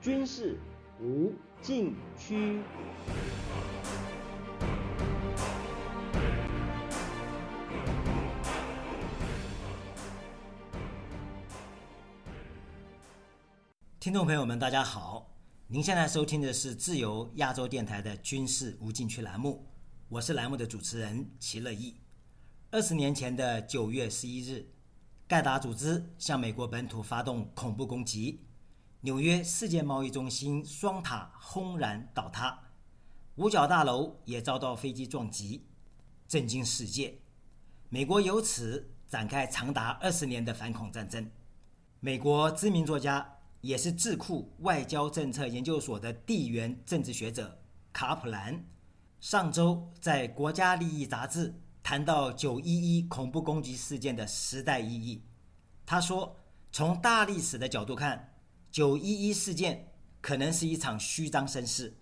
军事无禁区。听众朋友们，大家好！您现在收听的是自由亚洲电台的军事无禁区栏目，我是栏目的主持人齐乐意。二十年前的九月十一日，盖达组织向美国本土发动恐怖攻击，纽约世界贸易中心双塔轰然倒塌，五角大楼也遭到飞机撞击，震惊世界。美国由此展开长达二十年的反恐战争。美国知名作家。也是智库外交政策研究所的地缘政治学者卡普兰，上周在《国家利益》杂志谈到九一一恐怖攻击事件的时代意义。他说：“从大历史的角度看，九一一事件可能是一场虚张声势，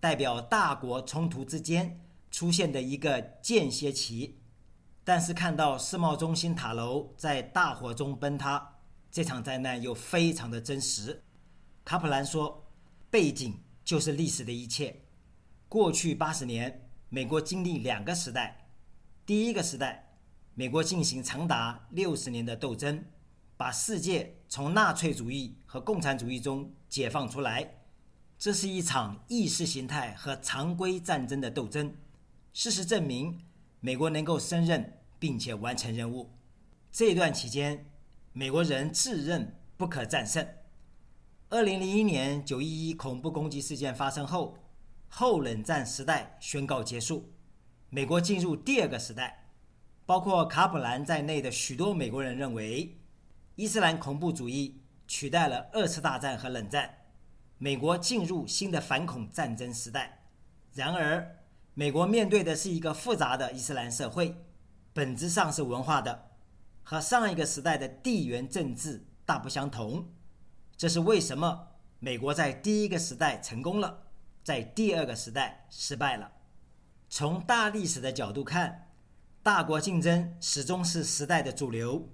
代表大国冲突之间出现的一个间歇期。但是看到世贸中心塔楼在大火中崩塌。”这场灾难又非常的真实，卡普兰说：“背景就是历史的一切。过去八十年，美国经历两个时代。第一个时代，美国进行长达六十年的斗争，把世界从纳粹主义和共产主义中解放出来。这是一场意识形态和常规战争的斗争。事实证明，美国能够胜任并且完成任务。这段期间。”美国人自认不可战胜。二零零一年九一一恐怖攻击事件发生后，后冷战时代宣告结束，美国进入第二个时代。包括卡普兰在内的许多美国人认为，伊斯兰恐怖主义取代了二次大战和冷战，美国进入新的反恐战争时代。然而，美国面对的是一个复杂的伊斯兰社会，本质上是文化的。和上一个时代的地缘政治大不相同，这是为什么美国在第一个时代成功了，在第二个时代失败了。从大历史的角度看，大国竞争始终是时代的主流。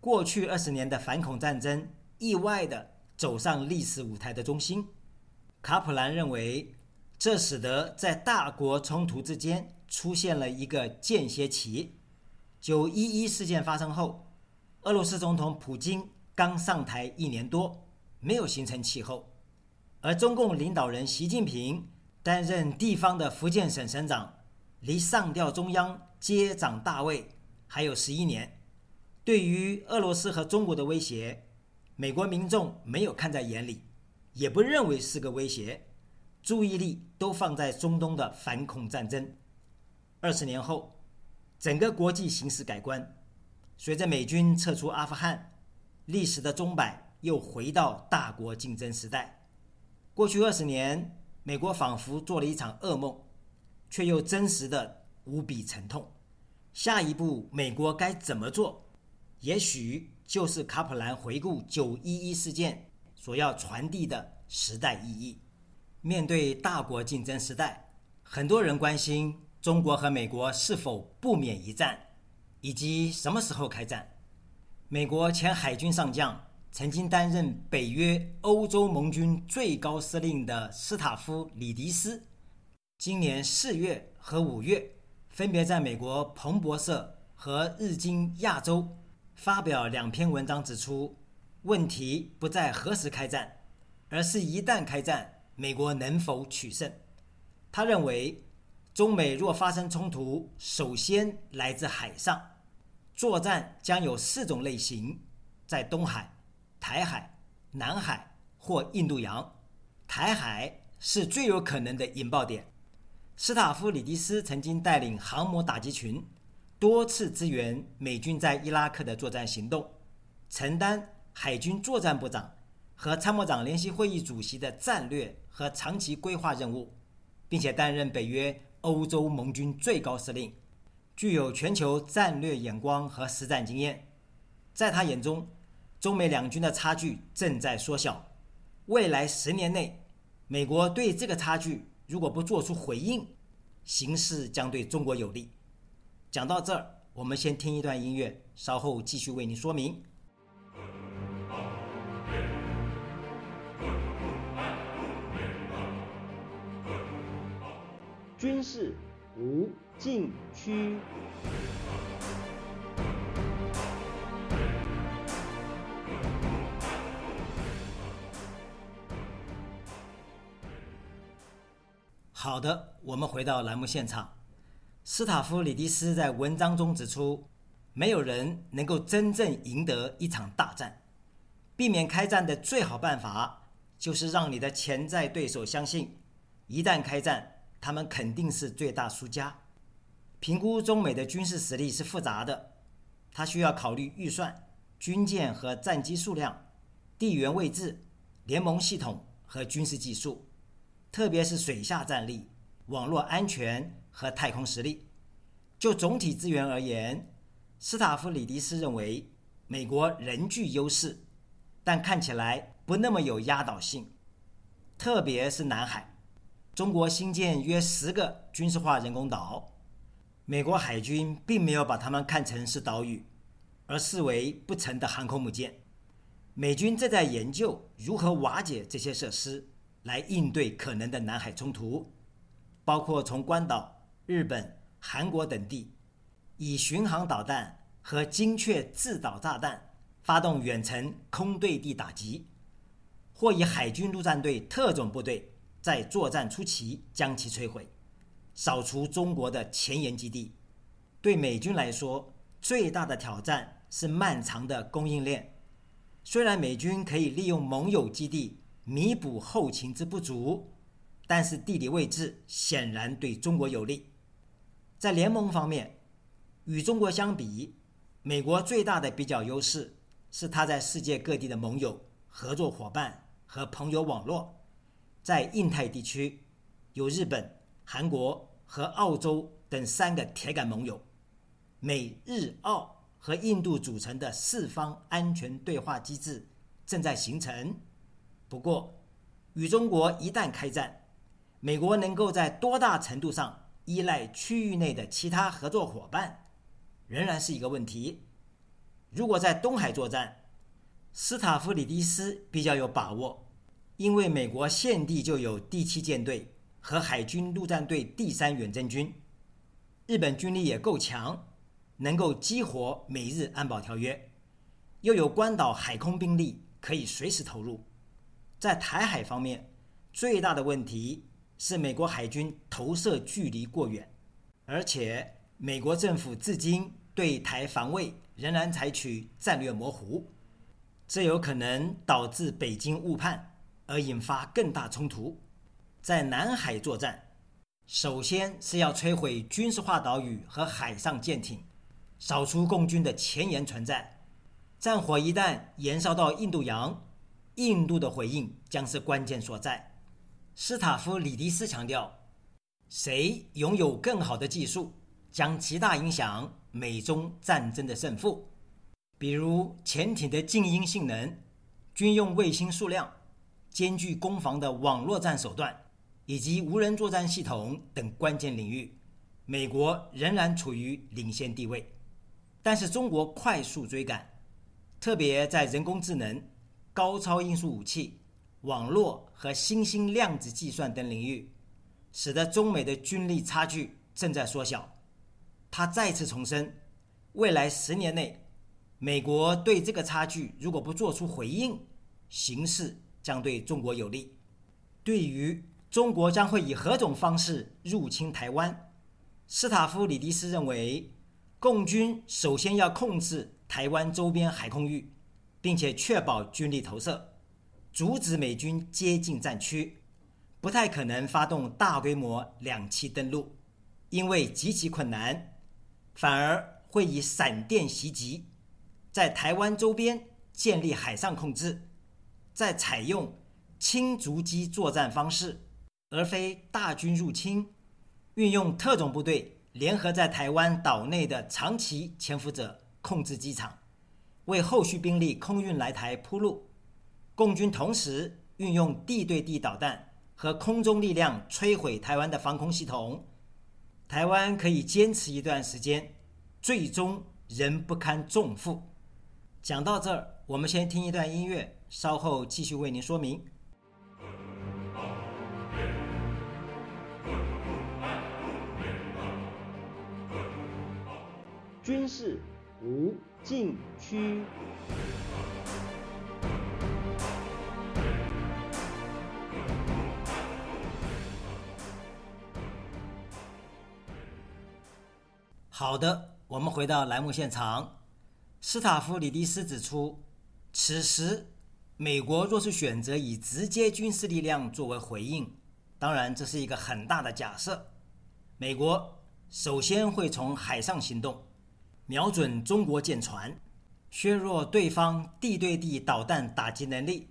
过去二十年的反恐战争意外地走上历史舞台的中心。卡普兰认为，这使得在大国冲突之间出现了一个间歇期。九一一事件发生后，俄罗斯总统普京刚上台一年多，没有形成气候；而中共领导人习近平担任地方的福建省省长，离上调中央接掌大位还有十一年。对于俄罗斯和中国的威胁，美国民众没有看在眼里，也不认为是个威胁，注意力都放在中东的反恐战争。二十年后。整个国际形势改观，随着美军撤出阿富汗，历史的钟摆又回到大国竞争时代。过去二十年，美国仿佛做了一场噩梦，却又真实的无比沉痛。下一步，美国该怎么做？也许就是卡普兰回顾九一一事件所要传递的时代意义。面对大国竞争时代，很多人关心。中国和美国是否不免一战，以及什么时候开战？美国前海军上将、曾经担任北约欧洲盟军最高司令的斯塔夫·里迪斯，今年四月和五月分别在美国彭博社和日经亚洲发表两篇文章，指出问题不在何时开战，而是一旦开战，美国能否取胜。他认为。中美若发生冲突，首先来自海上，作战将有四种类型：在东海、台海、南海或印度洋。台海是最有可能的引爆点。斯塔夫·里迪斯曾经带领航母打击群多次支援美军在伊拉克的作战行动，承担海军作战部长和参谋长联席会议主席的战略和长期规划任务，并且担任北约。欧洲盟军最高司令，具有全球战略眼光和实战经验。在他眼中，中美两军的差距正在缩小。未来十年内，美国对这个差距如果不做出回应，形势将对中国有利。讲到这儿我们先听一段音乐稍后继续为您说明。军事无禁区。好的我们回到栏目现场。斯塔夫里迪斯在文章中指出，没有人能够真正赢得一场大战。避免开战的最好办法，就是让你的潜在对手相信，一旦开战，他们肯定是最大输家。评估中美的军事实力是复杂的，它需要考虑预算、军舰和战机数量、地缘位置、联盟系统和军事技术。特别是水下战力、网络安全和太空实力。就总体资源而言，斯塔夫里迪斯认为美国仍具优势，但看起来不那么有压倒性。特别是南海，中国新建约十个军事化人工岛，美国海军并没有把它们看成是岛屿，而视为不成的航空母舰。美军正在研究如何瓦解这些设施。来应对可能的南海冲突，包括从关岛、日本、韩国等地以巡航导弹和精确制导炸弹发动远程空对地打击，或以海军陆战队特种部队在作战初期将其摧毁，扫除中国的前沿基地。对美军来说，最大的挑战是漫长的供应链。虽然美军可以利用盟友基地。弥补后勤之不足，但是地理位置显然对中国有利。在联盟方面，与中国相比，美国最大的比较优势是它在世界各地的盟友、合作伙伴和朋友网络。在印太地区，有日本、韩国和澳洲等三个铁杆盟友，美日澳和印度组成的四方安全对话机制正在形成。不过，与中国一旦开战，美国能够在多大程度上依赖区域内的其他合作伙伴，仍然是一个问题。如果在东海作战，斯塔夫里迪斯比较有把握，因为美国现地就有第七舰队和海军陆战队第三远征军，日本军力也够强，能够激活美日安保条约，又有关岛海空兵力可以随时投入。在台海方面，最大的问题是美国海军投射距离过远，而且美国政府至今对台防卫仍然采取战略模糊，这有可能导致北京误判而引发更大冲突。在南海作战，首先是要摧毁军事化岛屿和海上舰艇，扫除共军的前沿存在。战火一旦延烧到印度洋。印度的回应将是关键所在。斯塔夫里迪斯强调，谁拥有更好的技术，将极大影响美中战争的胜负。比如潜艇的静音性能、军用卫星数量、兼具攻防的网络战手段，以及无人作战系统等关键领域，美国仍然处于领先地位。但是中国快速追赶，特别在人工智能。高超音速武器、网络和新兴量子计算等领域，使得中美的军力差距正在缩小。他再次重申，未来十年内，美国对这个差距如果不做出回应，形势将对中国有利。对于中国将会以何种方式入侵台湾，斯塔夫里迪斯认为，共军首先要控制台湾周边海空域。并且确保军力投射，阻止美军接近战区，不太可能发动大规模两栖登陆，因为极其困难，反而会以闪电袭击，在台湾周边建立海上控制，再采用轻逐机作战方式，而非大军入侵，运用特种部队联合在台湾岛内的长期潜伏者控制机场。为后续兵力空运来台铺路，共军同时运用地对地导弹和空中力量摧毁台湾的防空系统。台湾可以坚持一段时间最终仍不堪重负。讲到这儿我们先听一段音乐稍后继续为您说明。军事无禁区。好的，我们回到栏目现场。斯塔夫里迪斯指出，此时美国若是选择以直接军事力量作为回应，当然这是一个很大的假设。美国首先会从海上行动，瞄准中国舰船，削弱对方地对地导弹打击能力。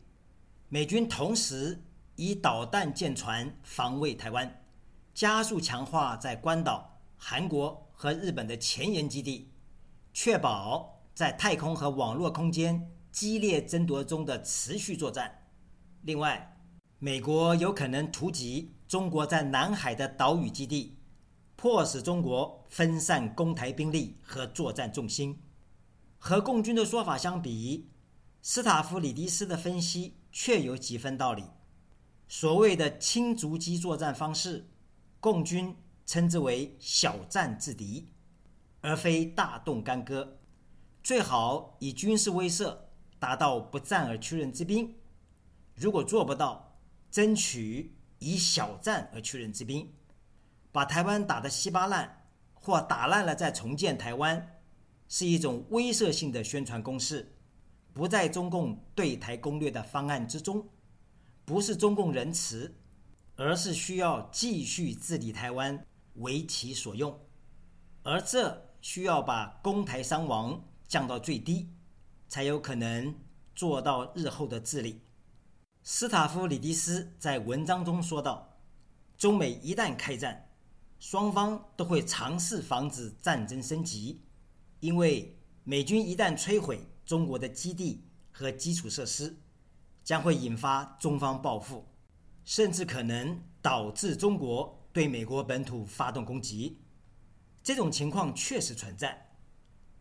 美军同时以导弹舰船防卫台湾，加速强化在关岛、韩国。和日本的前沿基地，确保在太空和网络空间激烈争夺中的持续作战。另外，美国有可能突击中国在南海的岛屿基地，迫使中国分散攻台兵力和作战重心。和共军的说法相比，斯塔夫里迪斯的分析确有几分道理。所谓的轻足机作战方式，共军。称之为小战制敌，而非大动干戈。最好以军事威慑达到不战而屈人之兵。如果做不到，争取以小战而屈人之兵，把台湾打得稀巴烂，或打烂了再重建台湾，是一种威慑性的宣传攻势，不在中共对台攻略的方案之中，不是中共仁慈，而是需要继续治理台湾。为其所用，而这需要把公台伤亡降到最低，才有可能做到日后的治理。斯塔夫里迪斯在文章中说道：“中美一旦开战，双方都会尝试防止战争升级，因为美军一旦摧毁中国的基地和基础设施，将会引发中方报复，甚至可能导致中国。”对美国本土发动攻击，这种情况确实存在，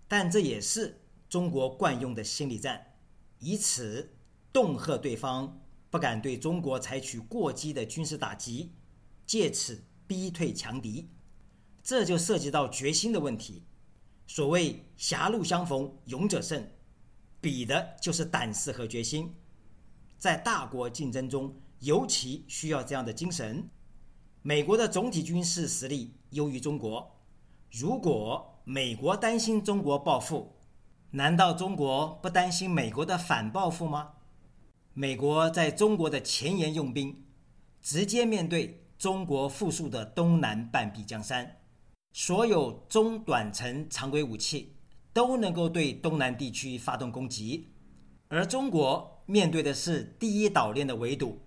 但这也是中国惯用的心理战，以此恫吓对方不敢对中国采取过激的军事打击，借此逼退强敌。这就涉及到决心的问题。所谓“狭路相逢勇者胜”，比的就是胆识和决心。在大国竞争中，尤其需要这样的精神。美国的总体军事实力优于中国。如果美国担心中国报复，难道中国不担心美国的反报复吗？美国在中国的前沿用兵，直接面对中国富庶的东南半壁江山，所有中短程常规武器都能够对东南地区发动攻击，而中国面对的是第一岛链的围堵，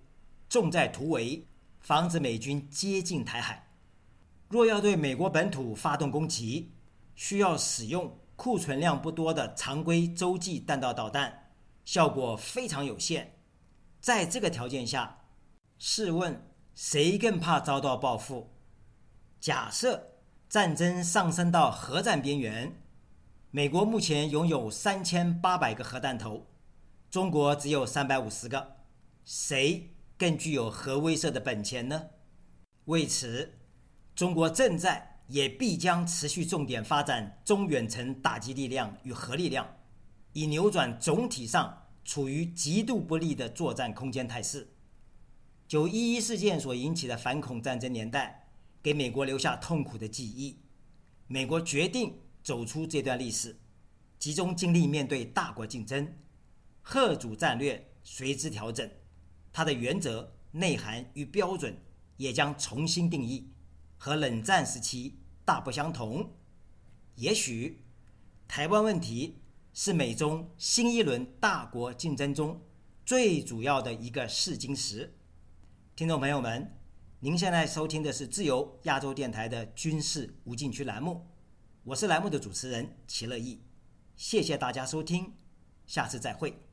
重在突围。防止美军接近台海。若要对美国本土发动攻击，需要使用库存量不多的常规洲际弹道导弹，效果非常有限。在这个条件下，试问谁更怕遭到报复？假设战争上升到核战边缘，美国目前拥有三千八百个核弹头，中国只有三百五十个，谁？更具有核威慑的本钱呢？为此，中国正在也必将持续重点发展中远程打击力量与核力量，以扭转总体上处于极度不利的作战空间态势。九一一事件所引起的反恐战争年代，给美国留下痛苦的记忆。美国决定走出这段历史，集中精力面对大国竞争，贺主战略随之调整。它的原则、内涵与标准也将重新定义，和冷战时期大不相同。也许，台湾问题是美中新一轮大国竞争中最主要的一个试金石。听众朋友们，您现在收听的是自由亚洲电台的军事无禁区栏目，我是栏目的主持人齐乐意，谢谢大家收听，下次再会。